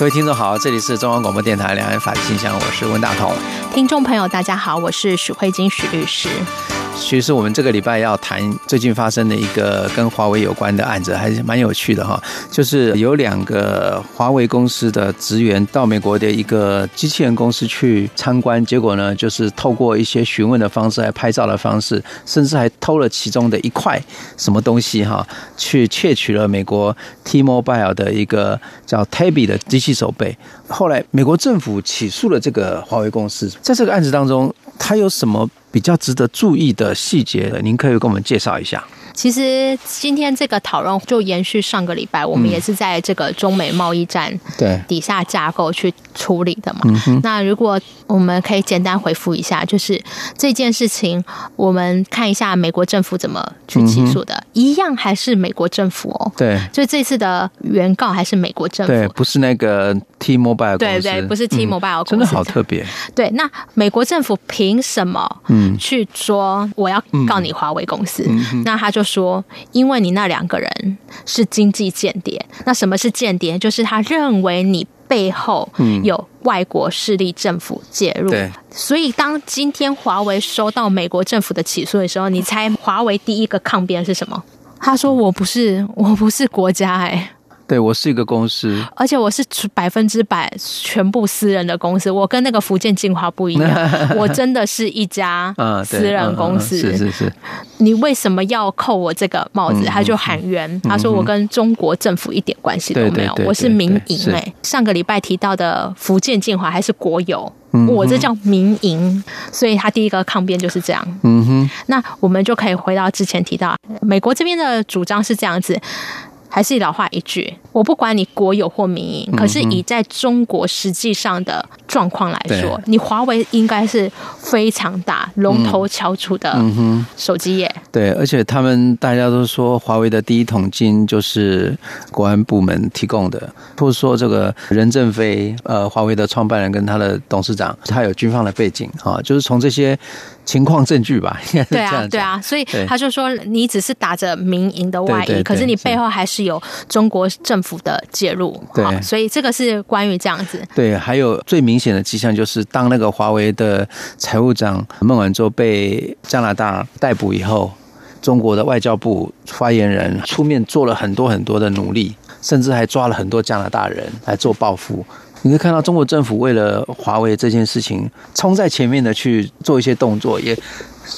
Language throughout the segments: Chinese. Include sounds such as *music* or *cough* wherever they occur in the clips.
各位听众好，这里是中央广播电台两岸法律信箱，我是温大同。听众朋友，大家好，我是许慧晶许律师。其实我们这个礼拜要谈最近发生的一个跟华为有关的案子，还是蛮有趣的哈。就是有两个华为公司的职员到美国的一个机器人公司去参观，结果呢，就是透过一些询问的方式、还拍照的方式，甚至还偷了其中的一块什么东西哈，去窃取了美国 T-Mobile 的一个叫 Tabby 的机器手背。后来美国政府起诉了这个华为公司，在这个案子当中，他有什么？比较值得注意的细节，您可以给我们介绍一下。其实今天这个讨论就延续上个礼拜，我们也是在这个中美贸易战对。底下架构去处理的嘛。那如果我们可以简单回复一下，就是这件事情，我们看一下美国政府怎么去起诉的，一样还是美国政府哦。对，就这次的原告还是美国政府，对，不是那个 T-Mobile 公司，对对，不是 T-Mobile 公司，真的好特别。对，那美国政府凭什么嗯。去说我要告你华为公司？那他就。说，因为你那两个人是经济间谍，那什么是间谍？就是他认为你背后有外国势力政府介入。对，所以当今天华为收到美国政府的起诉的时候，你猜华为第一个抗辩是什么？他说：“我不是，我不是国家。”哎。对，我是一个公司，而且我是百分之百全部私人的公司。我跟那个福建进华不一样，*laughs* 我真的是一家私人公司。是是是，你为什么要扣我这个帽子？他就喊冤，他说我跟中国政府一点关系都没有，我是民营。哎，上个礼拜提到的福建进华还是国有，我这叫民营，所以他第一个抗辩就是这样。嗯哼，那我们就可以回到之前提到，美国这边的主张是这样子。还是老话一句，我不管你国有或民营，可是以在中国实际上的状况来说，你华为应该是非常大龙头翘楚的手机业。对，而且他们大家都说华为的第一桶金就是国安部门提供的，或者说这个任正非，呃，华为的创办人跟他的董事长，他有军方的背景啊，就是从这些。情况证据吧，*laughs* 应该是这样。对啊，对啊，所以他就说，你只是打着民营的外衣，可是你背后还是有中国政府的介入。对，所以这个是关于这样子。对，还有最明显的迹象就是，当那个华为的财务长孟晚舟被加拿大逮捕以后，中国的外交部发言人出面做了很多很多的努力，甚至还抓了很多加拿大人来做报复。你可以看到中国政府为了华为这件事情冲在前面的去做一些动作，也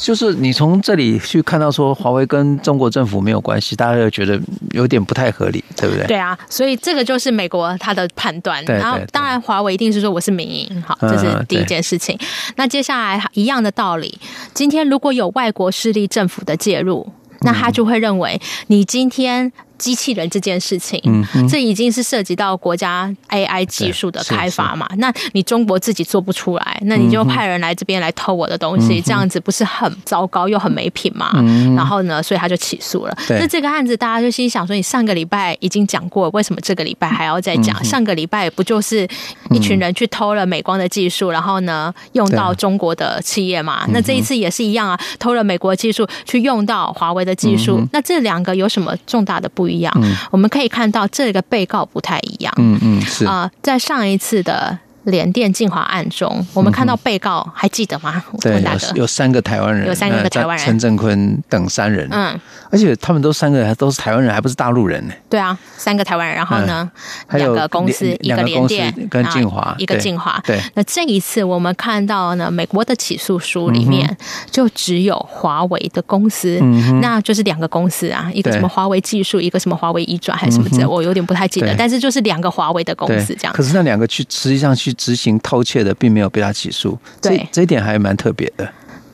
就是你从这里去看到说华为跟中国政府没有关系，大家就觉得有点不太合理，对不对？对啊，所以这个就是美国他的判断。然后当然华为一定是说我是民营，好，这是第一件事情。那接下来一样的道理，今天如果有外国势力政府的介入，那他就会认为你今天。机器人这件事情，嗯，这已经是涉及到国家 AI 技术的开发嘛？那你中国自己做不出来，那你就派人来这边来偷我的东西，这样子不是很糟糕又很没品嘛？然后呢，所以他就起诉了。那这个案子大家就心想说，你上个礼拜已经讲过，为什么这个礼拜还要再讲？上个礼拜不就是一群人去偷了美光的技术，然后呢用到中国的企业嘛？那这一次也是一样啊，偷了美国技术去用到华为的技术，那这两个有什么重大的不一样？一样，嗯，我们可以看到这个被告不太一样。嗯嗯，是啊，呃，在上一次的。联电进华案中，我们看到被告还记得吗？对，有有三个台湾人，有三个台湾人，陈振坤等三人。嗯，而且他们都三个还都是台湾人，还不是大陆人呢。对啊，三个台湾人，然后呢，两个公司，一个联电跟进华，一个进华。对，那这一次我们看到呢，美国的起诉书里面就只有华为的公司，那就是两个公司啊，一个什么华为技术，一个什么华为移转还是什么之类，我有点不太记得，但是就是两个华为的公司这样。可是那两个去实际上去。执行偷窃的并没有被他起诉，这，这一点还蛮特别的。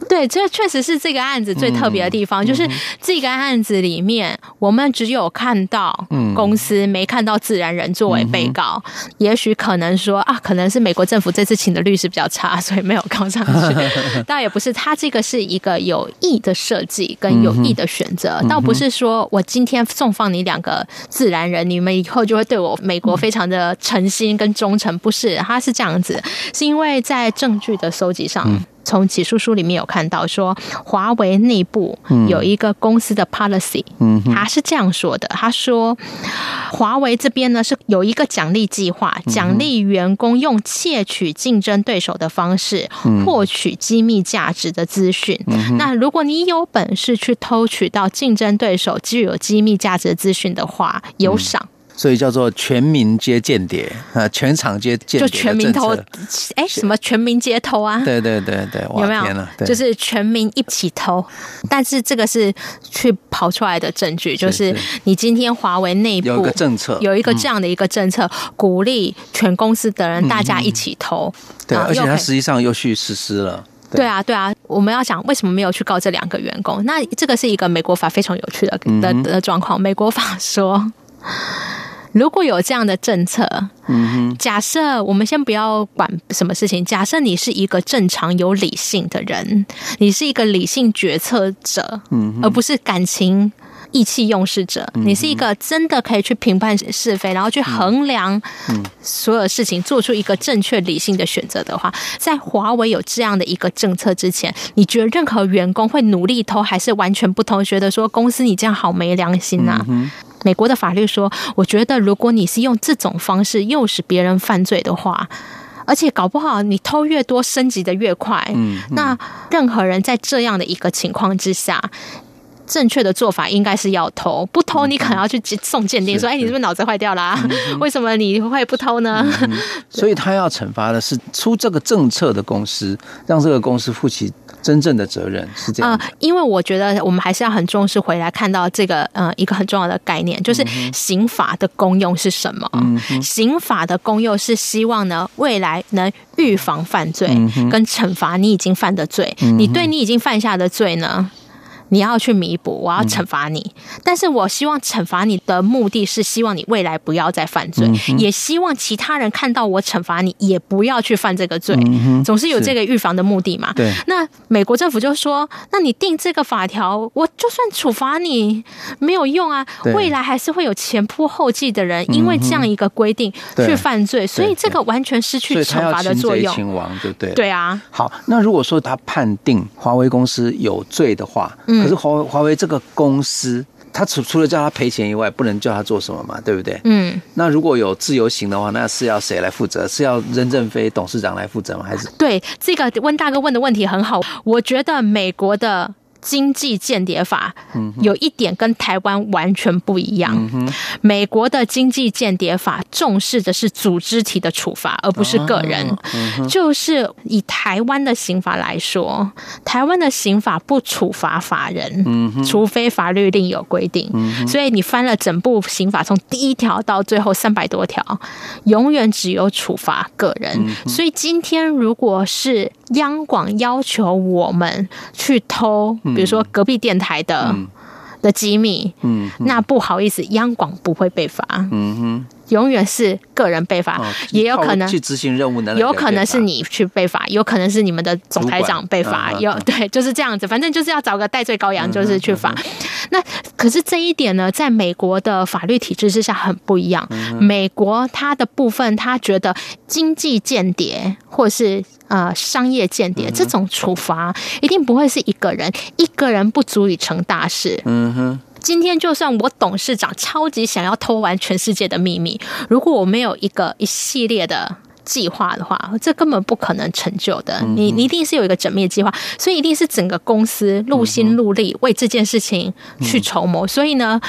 对，这确实是这个案子最特别的地方，嗯、就是这个案子里面，我们只有看到公司，嗯、没看到自然人作为被告。嗯、也许可能说啊，可能是美国政府这次请的律师比较差，所以没有告上去。*laughs* 倒也不是，他这个是一个有意的设计跟有意的选择，嗯、倒不是说我今天送放你两个自然人，你们以后就会对我美国非常的诚心跟忠诚。不是，他是这样子，是因为在证据的收集上。嗯从起诉书里面有看到说，华为内部有一个公司的 policy，他是这样说的：他说，华为这边呢是有一个奖励计划，奖励员工用窃取竞争对手的方式获取机密价值的资讯。那如果你有本事去偷取到竞争对手具有机密价值的资讯的话，有赏。所以叫做全民皆间谍啊，全场皆间谍，就全民偷，哎，什么全民皆偷啊？对对对对，有没有？就是全民一起偷，但是这个是去跑出来的证据，就是你今天华为内部有一个政策，有一个这样的一个政策，鼓励全公司的人大家一起偷。对，而且他实际上又去实施了。对啊，对啊，我们要讲为什么没有去告这两个员工？那这个是一个美国法非常有趣的的的状况。美国法说。*laughs* 如果有这样的政策，假设我们先不要管什么事情，假设你是一个正常有理性的人，你是一个理性决策者，嗯，而不是感情意气用事者，嗯，你是一个真的可以去评判是非，然后去衡量所有事情，做出一个正确理性的选择的话，在华为有这样的一个政策之前，你觉得任何员工会努力偷，还是完全不偷？觉得说公司你这样好没良心呐、啊？嗯美国的法律说，我觉得如果你是用这种方式诱使别人犯罪的话，而且搞不好你偷越多，升级的越快，嗯，嗯，那任何人在这样的一个情况之下。正确的做法应该是要偷，不偷你可能要去送鉴定，说：“哎，你是不是脑子坏掉啦？*laughs* 为什么你会不偷呢？” *laughs* 所以他要惩罚的是出这个政策的公司，让这个公司负起真正的责任，是这样。呃，因为我觉得我们还是要很重视回来看到这个呃一个很重要的概念，就是刑法的功用是什么？刑法的功用是希望呢未来能预防犯罪，跟惩罚你已经犯的罪。你对你已经犯下的罪呢？你要去弥补，我要惩罚你，嗯、但是我希望惩罚你的目的是希望你未来不要再犯罪，嗯、也希望其他人看到我惩罚你也不要去犯这个罪，嗯、总是有这个预防的目的嘛。对，那美国政府就说，那你定这个法条，我就算处罚你没有用啊，未来还是会有前仆后继的人因为这样一个规定去犯罪，所以这个完全失去惩罚的作用。亲王对对？对啊。好，那如果说他判定华为公司有罪的话，嗯。可是华华为这个公司，他除除了叫他赔钱以外，不能叫他做什么嘛，对不对？嗯。那如果有自由行的话，那是要谁来负责？是要任正非董事长来负责吗？还是？对，这个温大哥问的问题很好，我觉得美国的。经济间谍法有一点跟台湾完全不一样。美国的经济间谍法重视的是组织体的处罚，而不是个人。就是以台湾的刑法来说，台湾的刑法不处罚法人，除非法律另有规定。所以你翻了整部刑法，从第一条到最后三百多条，永远只有处罚个人。所以今天如果是央广要求我们去偷，比如说隔壁电台的、嗯、的机密，那不好意思，央广不会被罚，嗯哼，永远是个人被罚，哦、也有可能去执行任务的，有可能是你去被罚，有可能是你们的总台长被罚，有对，就是这样子，反正就是要找个代罪羔羊，就是去罚。嗯嗯、那可是这一点呢，在美国的法律体制之下很不一样，嗯、美国它的部分，他觉得经济间谍或是。呃，商业间谍这种处罚一定不会是一个人，一个人不足以成大事。嗯哼，今天就算我董事长超级想要偷完全世界的秘密，如果我没有一个一系列的计划的话，这根本不可能成就的。你你一定是有一个缜密计划，所以一定是整个公司入心入力为这件事情去筹谋。所以呢，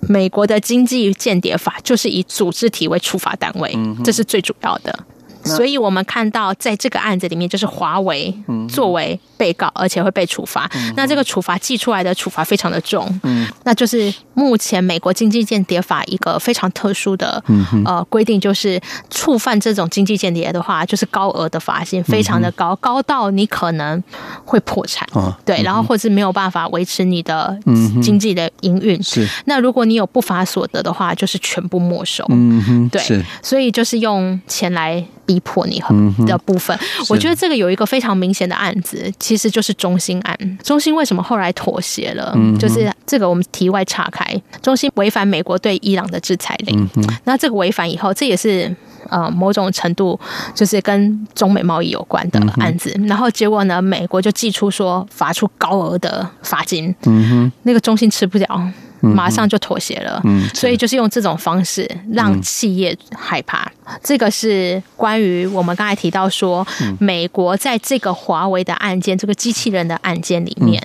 美国的经济间谍法就是以组织体为处罚单位，这是最主要的。所以我们看到在这个案子里面，就是华为作为被告，而且会被处罚。那这个处罚寄出来的处罚非常的重，嗯，那就是目前美国经济间谍法一个非常特殊的呃规定，就是触犯这种经济间谍的话，就是高额的罚金，非常的高，高到你可能会破产，对，然后或是没有办法维持你的经济的营运。是，那如果你有不法所得的话，就是全部没收。嗯哼，对，所以就是用钱来。逼迫你的部分，我觉得这个有一个非常明显的案子，其实就是中心案。中心为什么后来妥协了？就是这个我们题外岔开，中心违反美国对伊朗的制裁令。那这个违反以后，这也是呃某种程度就是跟中美贸易有关的案子。然后结果呢，美国就祭出说罚出高额的罚金。嗯哼，那个中心吃不了。马上就妥协了，嗯，所以就是用这种方式让企业害怕。这个是关于我们刚才提到说，美国在这个华为的案件，这个机器人的案件里面，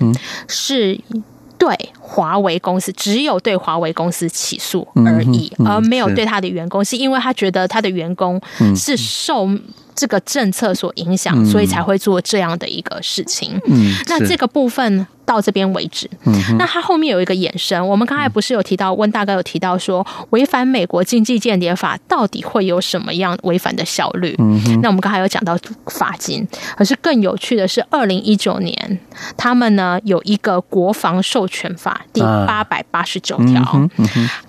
是对华为公司只有对华为公司起诉而已，而没有对他的员工，是因为他觉得他的员工是受。这个政策所影响，所以才会做这样的一个事情。嗯，那这个部分到这边为止。嗯，那它后面有一个衍生，我们刚才不是有提到，温大哥有提到说，违反美国经济间谍法到底会有什么样违反的效率？嗯，那我们刚才有讲到罚金，可是更有趣的是，二零一九年他们呢有一个国防授权法第八百八十九条，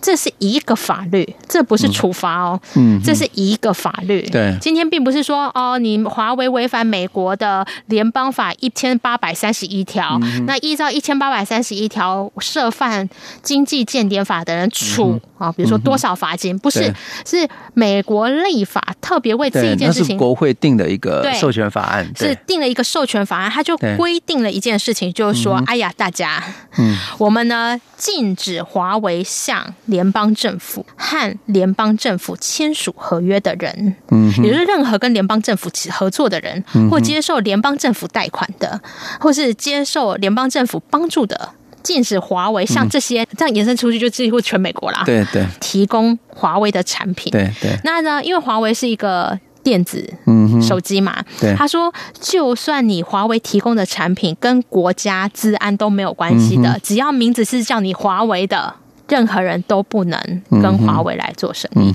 这是一个法律，这不是处罚哦，嗯，这是一个法律。对，今天并不是说。哦，你华为违反美国的联邦法一千八百三十一条，那依照一千八百三十一条涉犯经济间谍法的人处啊，比如说多少罚金？不是，是美国立法特别为这一件事情，国会定的一个授权法案，是定了一个授权法案，他就规定了一件事情，就是说，哎呀，大家，嗯，我们呢禁止华为向联邦政府和联邦政府签署合约的人，嗯，也就是任何跟联邦政府合作的人，或接受联邦政府贷款的，或是接受联邦政府帮助的，禁止华为像这些这样延伸出去，就几乎全美国啦。对对，提供华为的产品。对对。那呢？因为华为是一个电子手机嘛，对。他说，就算你华为提供的产品跟国家治安都没有关系的，只要名字是叫你华为的，任何人都不能跟华为来做生意。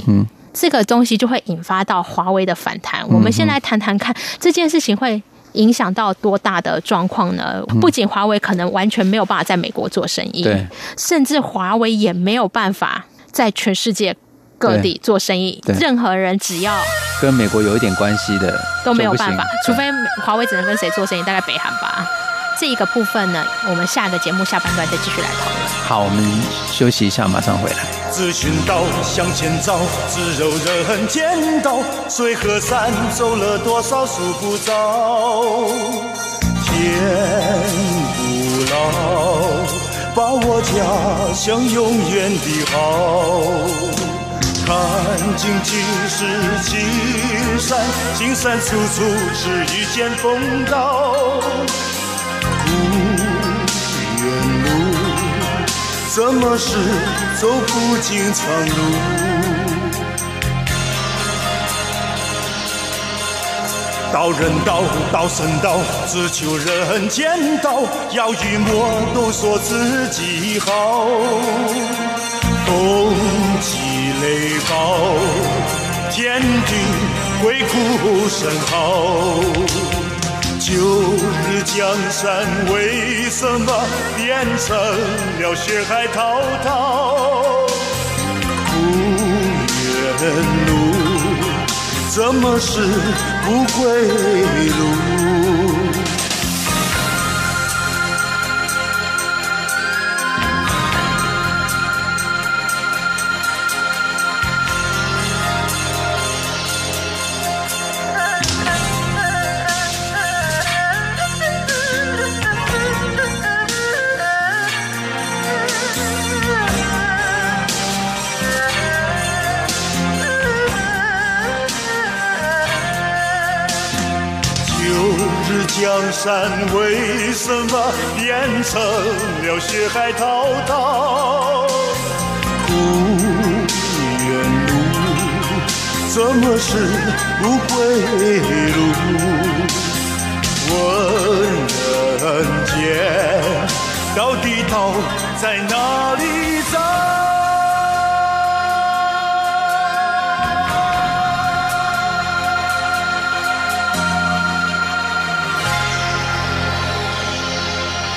这个东西就会引发到华为的反弹。我们先来谈谈看这件事情会影响到多大的状况呢？不仅华为可能完全没有办法在美国做生意，对，甚至华为也没有办法在全世界各地做生意。任何人只要跟美国有一点关系的都没有办法，除非华为只能跟谁做生意，大概北韩吧。这一个部分呢，我们下个节目下半段再继续来讨论。好，我们休息一下，马上回来。自寻道向前走，只有人间道水和山走了多少数不着。天不老，把握家乡永远的好。看尽几世青山，青山处处是一见风刀。怎么是走不尽长路？道人道，道神道，只求人间道。要与魔都说自己好，风起雷暴，天地鬼哭神嚎。旧日江山为什么变成了血海滔滔？不远路，怎么是不归路？江山为什么变成了血海滔滔？不远路，怎么是不归路？问人间，到底道在哪里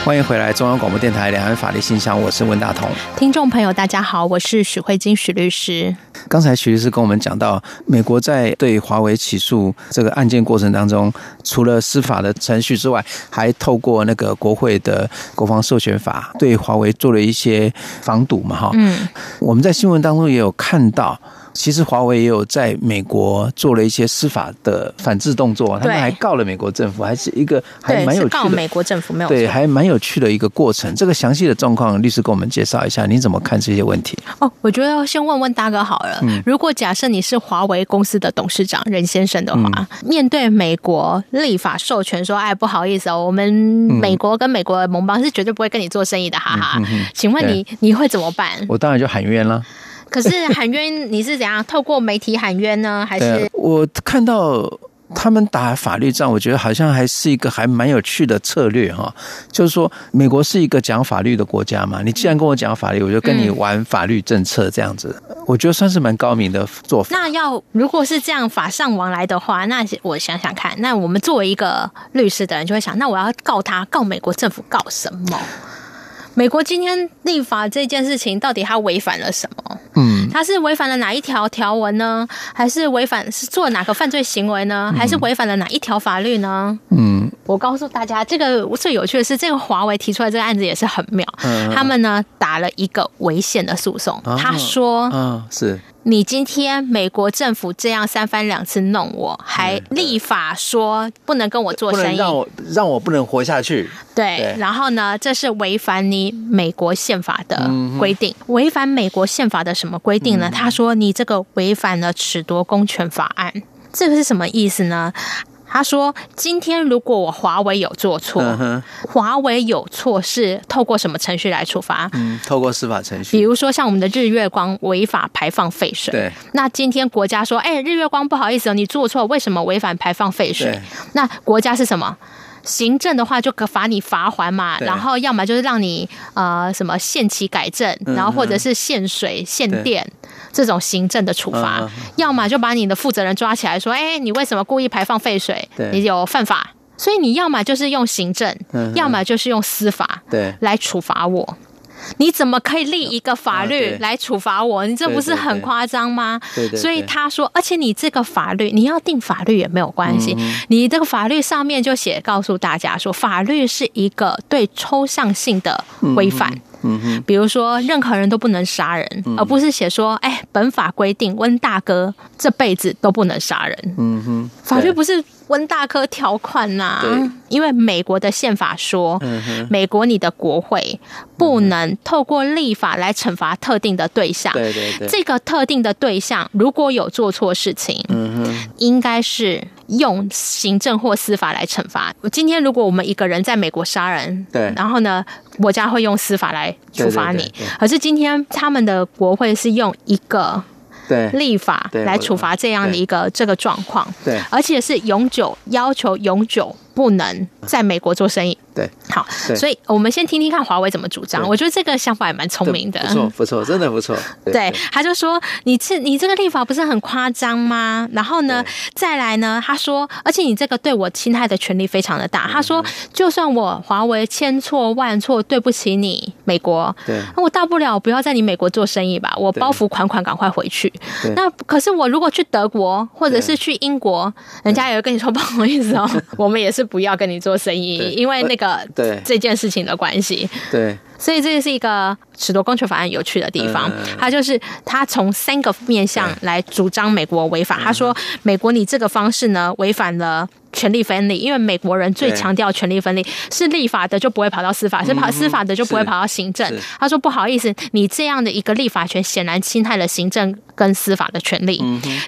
欢迎回来，中央广播电台两岸法律信箱，我是温大同。听众朋友，大家好，我是许慧金许律师。刚才许律师跟我们讲到，美国在对华为起诉这个案件过程当中，除了司法的程序之外，还透过那个国会的国防授权法对华为做了一些防堵嘛，哈。嗯，我们在新闻当中也有看到。其实华为也有在美国做了一些司法的反制动作，他们还告了美国政府，还是一个还蛮有趣的。告美国政府没有对，还蛮有趣的一个过程。这个详细的状况，律师给我们介绍一下，你怎么看这些问题？哦，我觉得先问问大哥好了。如果假设你是华为公司的董事长任先生的话，面对美国立法授权说，哎，不好意思哦，我们美国跟美国的盟邦是绝对不会跟你做生意的，哈哈。请问你你会怎么办？我当然就喊冤了。可是喊冤，你是怎样透过媒体喊冤呢？*laughs* 还是我看到他们打法律战，我觉得好像还是一个还蛮有趣的策略哈。就是说，美国是一个讲法律的国家嘛，你既然跟我讲法律，我就跟你玩法律政策这样子。我觉得算是蛮高明的做法。那要如果是这样法上往来的话，那我想想看，那我们作为一个律师的人就会想，那我要告他，告美国政府告什么？美国今天立法这件事情，到底它违反了什么？嗯，它是违反了哪一条条文呢？还是违反是做哪个犯罪行为呢？还是违反了哪一条法律呢？嗯，我告诉大家，这个最有趣的是，这个华为提出来这个案子也是很妙。嗯，他们呢打了一个违宪的诉讼，他说，嗯，是。你今天美国政府这样三番两次弄我，还立法说不能跟我做生意，让我让我不能活下去。对，对然后呢，这是违反你美国宪法的规定。违、嗯、反美国宪法的什么规定呢？嗯、他说你这个违反了褫夺公权法案，这个是什么意思呢？他说：“今天如果我华为有做错，华为有错是透过什么程序来处罚？嗯，透过司法程序。比如说像我们的日月光违法排放废水，对。那今天国家说：‘哎，日月光不好意思哦，你做错，为什么违反排放废水？’那国家是什么？行政的话就可罚你罚还嘛，然后要么就是让你呃什么限期改正，然后或者是限水限电。”这种行政的处罚，要么就把你的负责人抓起来说：“哎，你为什么故意排放废水？你有犯法。”所以你要么就是用行政，要么就是用司法，对，来处罚我。你怎么可以立一个法律来处罚我？你这不是很夸张吗？所以他说，而且你这个法律，你要定法律也没有关系。你这个法律上面就写告诉大家说，法律是一个对抽象性的规范。比如说任何人都不能杀人，而不是写说，哎，本法规定温大哥这辈子都不能杀人。嗯哼，法律不是温大哥条款呐、啊，因为美国的宪法说，美国你的国会不能透过立法来惩罚特定的对象。对对对，这个特定的对象如果有做错事情，嗯哼，应该是用行政或司法来惩罚。今天如果我们一个人在美国杀人，对，然后呢，国家会用司法来处罚你。可是今天他们的国会是用一个立法来处罚这样的一个这个状况，对，而且是永久要求永久不能在美国做生意。对，好，所以我们先听听看华为怎么主张。我觉得这个想法也蛮聪明的，不错，不错，*laughs* 真的不错。对，他就说：“你这你这个立法不是很夸张吗？”然后呢，再来呢，他说：“而且你这个对我侵害的权利非常的大。”他说：“就算我华为千错万错，对不起你美国，对，那我大不了不要在你美国做生意吧，我包袱款款赶快回去。那可是我如果去德国或者是去英国，人家也会跟你说 *laughs* 不好意思哦，*laughs* 我们也是不要跟你做生意，因为那个。”对。这件事情的关系，对，所以这也是一个尺夺公权法案有趣的地方。它就是它从三个面向来主张美国违法。他说，美国你这个方式呢，违反了权力分立，因为美国人最强调权力分立，是立法的就不会跑到司法，是跑司法的就不会跑到行政。他说不好意思，你这样的一个立法权显然侵害了行政跟司法的权利。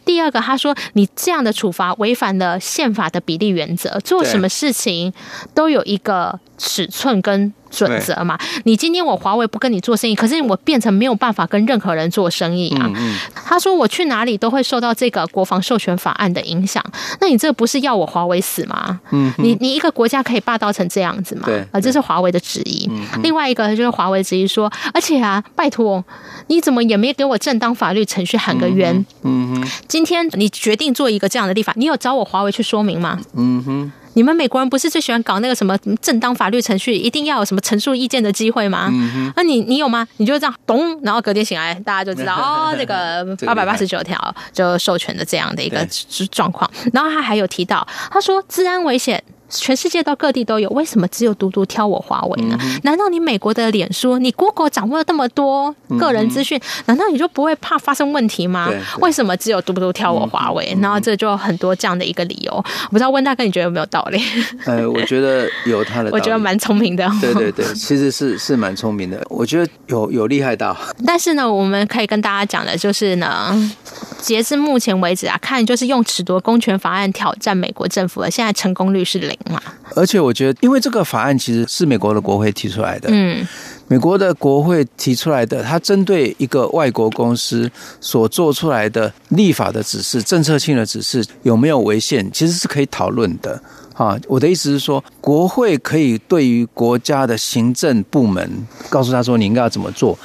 第二个，他说你这样的处罚违反了宪法的比例原则，做什么事情都有一个。尺寸跟准则嘛。你今天我华为不跟你做生意，可是我变成没有办法跟任何人做生意啊。他说我去哪里都会受到这个国防授权法案的影响。那你这不是要我华为死吗？你你一个国家可以霸道成这样子吗？啊，这是华为的质疑。另外一个就是华为质疑说，而且啊，拜托，你怎么也没给我正当法律程序喊个冤？嗯哼，今天你决定做一个这样的立法，你有找我华为去说明吗？嗯哼。你们美国人不是最喜欢搞那个什么正当法律程序，一定要有什么陈述意见的机会吗？那你你有吗？你就这样咚，然后隔天醒来，大家就知道 *laughs* 哦，这个八百八十九条就授权的这样的一个状况。然后他还有提到，他说治安危险。全世界到各地都有，为什么只有独独挑我华为呢？嗯、难道你美国的脸书，你 Google 掌握了那么多个人资讯，嗯、难道你就不会怕发生问题吗？为什么只有独独挑我华为？嗯、然后这就很多这样的一个理由，我不知道温大哥你觉得有没有道理？*laughs* 呃，我觉得有他的，我觉得蛮聪明的。对对对，其实是是蛮聪明的，我觉得有有厉害到。*laughs* 但是呢，我们可以跟大家讲的就是呢，截至目前为止啊，看就是用褫夺公权法案挑战美国政府了，现在成功率是零嘛。而且我觉得，因为这个法案其实是美国的国会提出来的，嗯，美国的国会提出来的，它针对一个外国公司所做出来的立法的指示、政策性的指示有没有违宪，其实是可以讨论的。啊，我的意思是说，国会可以对于国家的行政部门告诉他说，你应该要怎么做。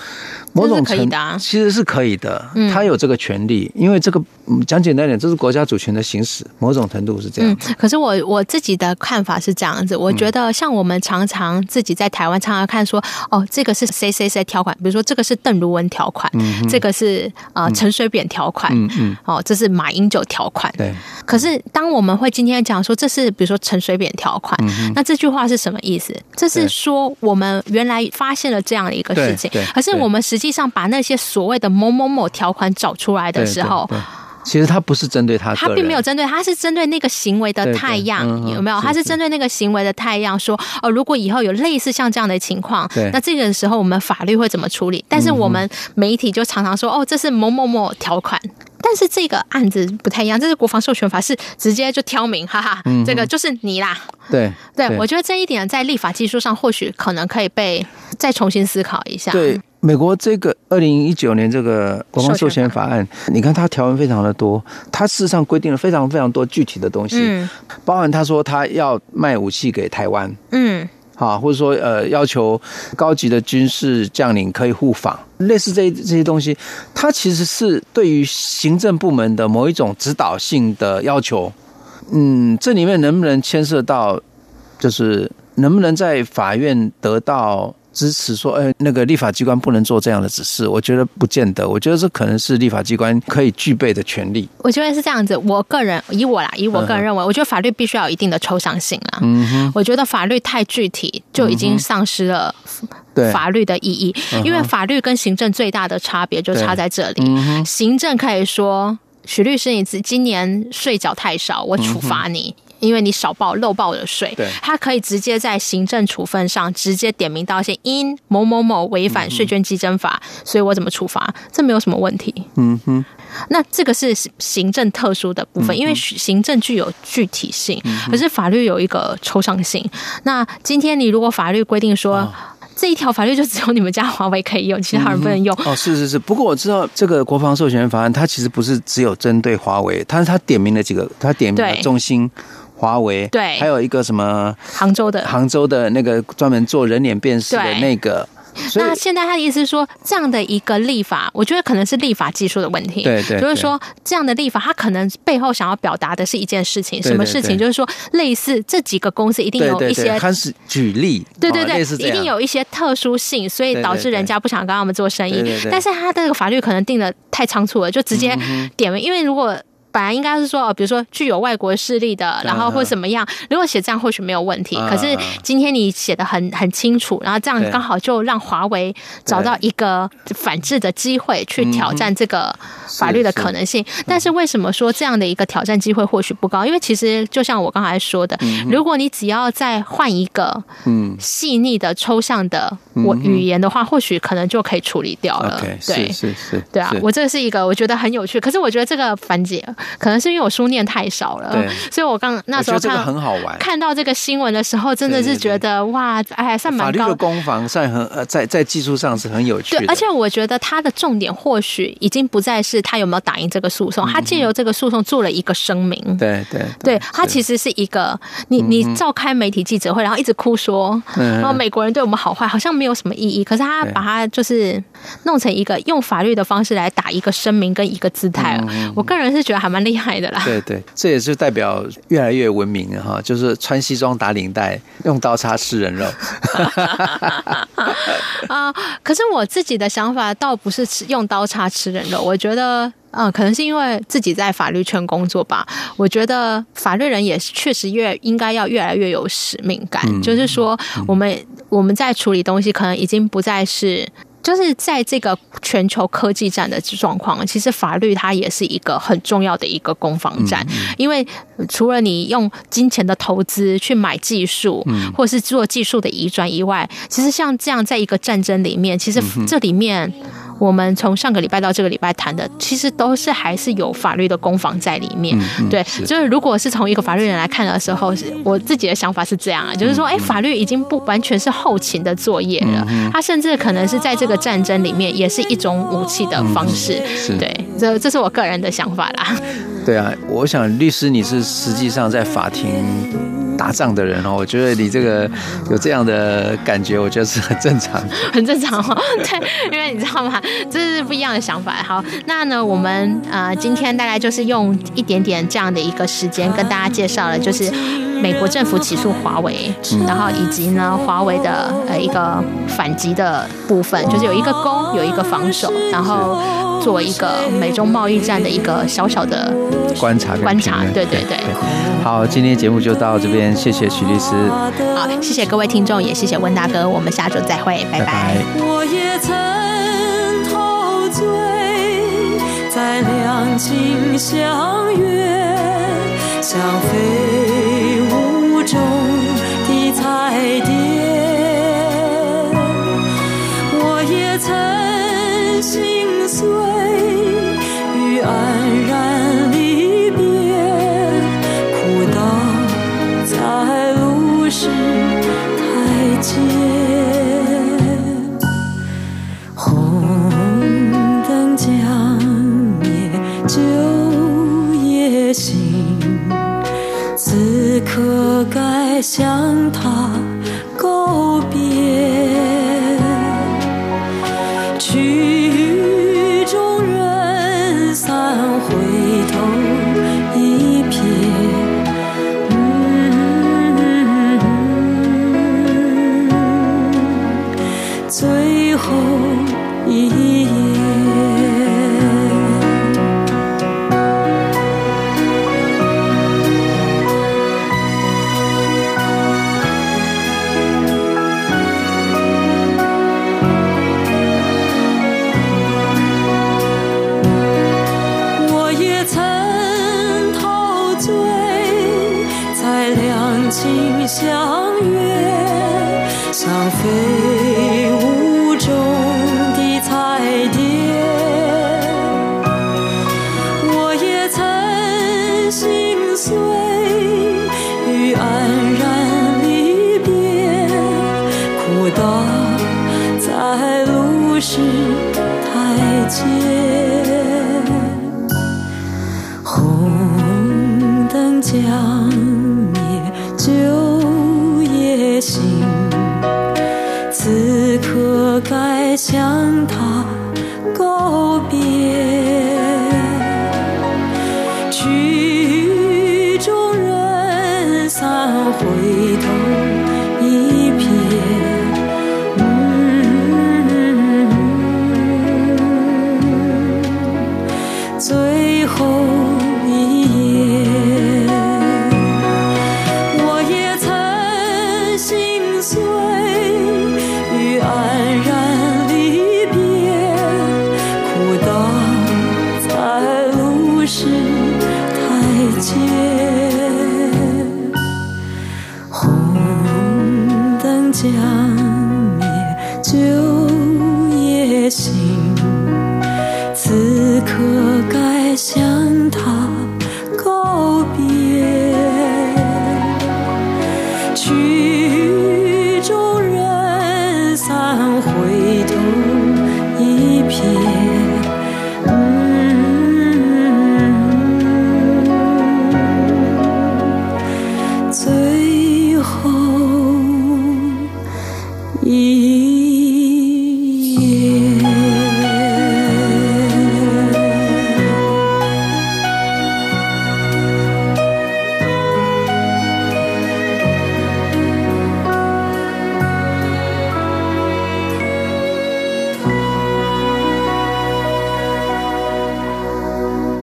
某种程度其实是可以的，他有这个权利，因为这个讲简单点，这是国家主权的行使，某种程度是这样。嗯，可是我我自己的看法是这样子，我觉得像我们常常自己在台湾常常看说，哦，这个是谁谁谁条款，比如说这个是邓如文条款，这个是呃陈水扁条款，嗯嗯，哦，这是马英九条款，对。可是当我们会今天讲说这是比如说陈水扁条款，那这句话是什么意思？这是说我们原来发现了这样的一个事情，可是我们实际。实际上，把那些所谓的某某某条款找出来的时候，其实他不是针对他，他并没有针对，他是针对那个行为的太样，有没有？他是针对那个行为的太样说，哦，如果以后有类似像这样的情况，那这个时候我们法律会怎么处理？但是我们媒体就常常说，哦，这是某某某条款。但是这个案子不太一样，这是国防授权法，是直接就挑明，哈哈，这个就是你啦。对对，我觉得这一点在立法技术上或许可能可以被再重新思考一下。对，美国这个二零一九年这个国防授权法案，你看它条文非常的多，它事实上规定了非常非常多具体的东西，嗯，包含他说他要卖武器给台湾，嗯。啊，或者说呃，要求高级的军事将领可以互访，类似这这些东西，它其实是对于行政部门的某一种指导性的要求。嗯，这里面能不能牵涉到，就是能不能在法院得到？支持说，哎，那个立法机关不能做这样的指示，我觉得不见得。我觉得这可能是立法机关可以具备的权利。我觉得是这样子。我个人以我啦，以我个人认为，我觉得法律必须要有一定的抽象性啦。嗯哼。我觉得法律太具体，就已经丧失了法律的意义。因为法律跟行政最大的差别就差在这里。行政可以说，许律师，你今年税缴太少，我处罚你。因为你少报漏报的税，对，他可以直接在行政处分上直接点名道歉，因某某某违反税捐稽征法，嗯、所以我怎么处罚？这没有什么问题。嗯哼，那这个是行政特殊的部分，嗯、因为行政具有具体性，嗯、可是法律有一个抽象性。那今天你如果法律规定说，哦这一条法律就只有你们家华为可以用，其他人不能用。哦，是是是。不过我知道这个国防授权法案，它其实不是只有针对华为，它它点名了几个，它点名了中兴、华为，对，还有一个什么杭州的杭州的那个专门做人脸辨识的那个。那现在他的意思是说，这样的一个立法，我觉得可能是立法技术的问题。对对，就是说这样的立法，他可能背后想要表达的是一件事情，什么事情？就是说，类似这几个公司一定有一些，他是举例，对对对，一定有一些特殊性，所以导致人家不想跟他们做生意。但是他这个法律可能定的太仓促了，就直接点名，因为如果。本来应该是说，比如说具有外国势力的，然后或怎么样，如果写这样或许没有问题。可是今天你写的很很清楚，然后这样刚好就让华为找到一个反制的机会，去挑战这个法律的可能性。但是为什么说这样的一个挑战机会或许不高？因为其实就像我刚才说的，如果你只要再换一个嗯细腻的抽象的我语言的话，或许可能就可以处理掉了。对，是是是，对啊，我这是一个我觉得很有趣，可是我觉得这个樊姐。可能是因为我书念太少了，对，所以我刚那时候看很好玩，看到这个新闻的时候，真的是觉得哇，哎，算蛮高。法律的攻防算很呃，在在技术上是很有趣的。对，而且我觉得他的重点或许已经不再是他有没有打赢这个诉讼，他借由这个诉讼做了一个声明。对对对，他其实是一个你你召开媒体记者会，然后一直哭说，然后美国人对我们好坏，好像没有什么意义。可是他把它就是弄成一个用法律的方式来打一个声明跟一个姿态，我个人是觉得还蛮厉害的啦。对对，这也是代表越来越文明了哈，就是穿西装打领带，用刀叉吃人肉。啊，*laughs* 可是我自己的想法倒不是吃用刀叉吃人肉，我觉得。嗯，可能是因为自己在法律圈工作吧。我觉得法律人也确实越应该要越来越有使命感。嗯、就是说，我们我们在处理东西，可能已经不再是就是在这个全球科技战的状况。其实法律它也是一个很重要的一个攻防战，嗯、因为除了你用金钱的投资去买技术，或者是做技术的移转以外，其实像这样在一个战争里面，其实这里面。我们从上个礼拜到这个礼拜谈的，其实都是还是有法律的攻防在里面。嗯、对，是就是如果是从一个法律人来看的时候，我自己的想法是这样啊，就是说，哎，法律已经不完全是后勤的作业了，它甚至可能是在这个战争里面也是一种武器的方式。是对，这这是我个人的想法啦。对啊，我想律师你是实际上在法庭。打仗的人哦，我觉得你这个有这样的感觉，我觉得是很正常，*laughs* 很正常哦。*laughs* 对，因为你知道吗？这是不一样的想法。好，那呢，我们呃今天大概就是用一点点这样的一个时间跟大家介绍了，就是美国政府起诉华为，然后以及呢华为的呃一个反击的部分，就是有一个攻，有一个防守，然后做一个美中贸易战的一个小小的观察观察。对对对。好，今天节目就到这边。谢谢徐律师，好，谢谢各位听众，也谢谢温大哥，我们下周再会，拜拜。拜拜。我也曾陶醉在两情相悦，像飞舞中的彩向他啊在炉石台阶红灯将灭酒也醒此刻该向向他。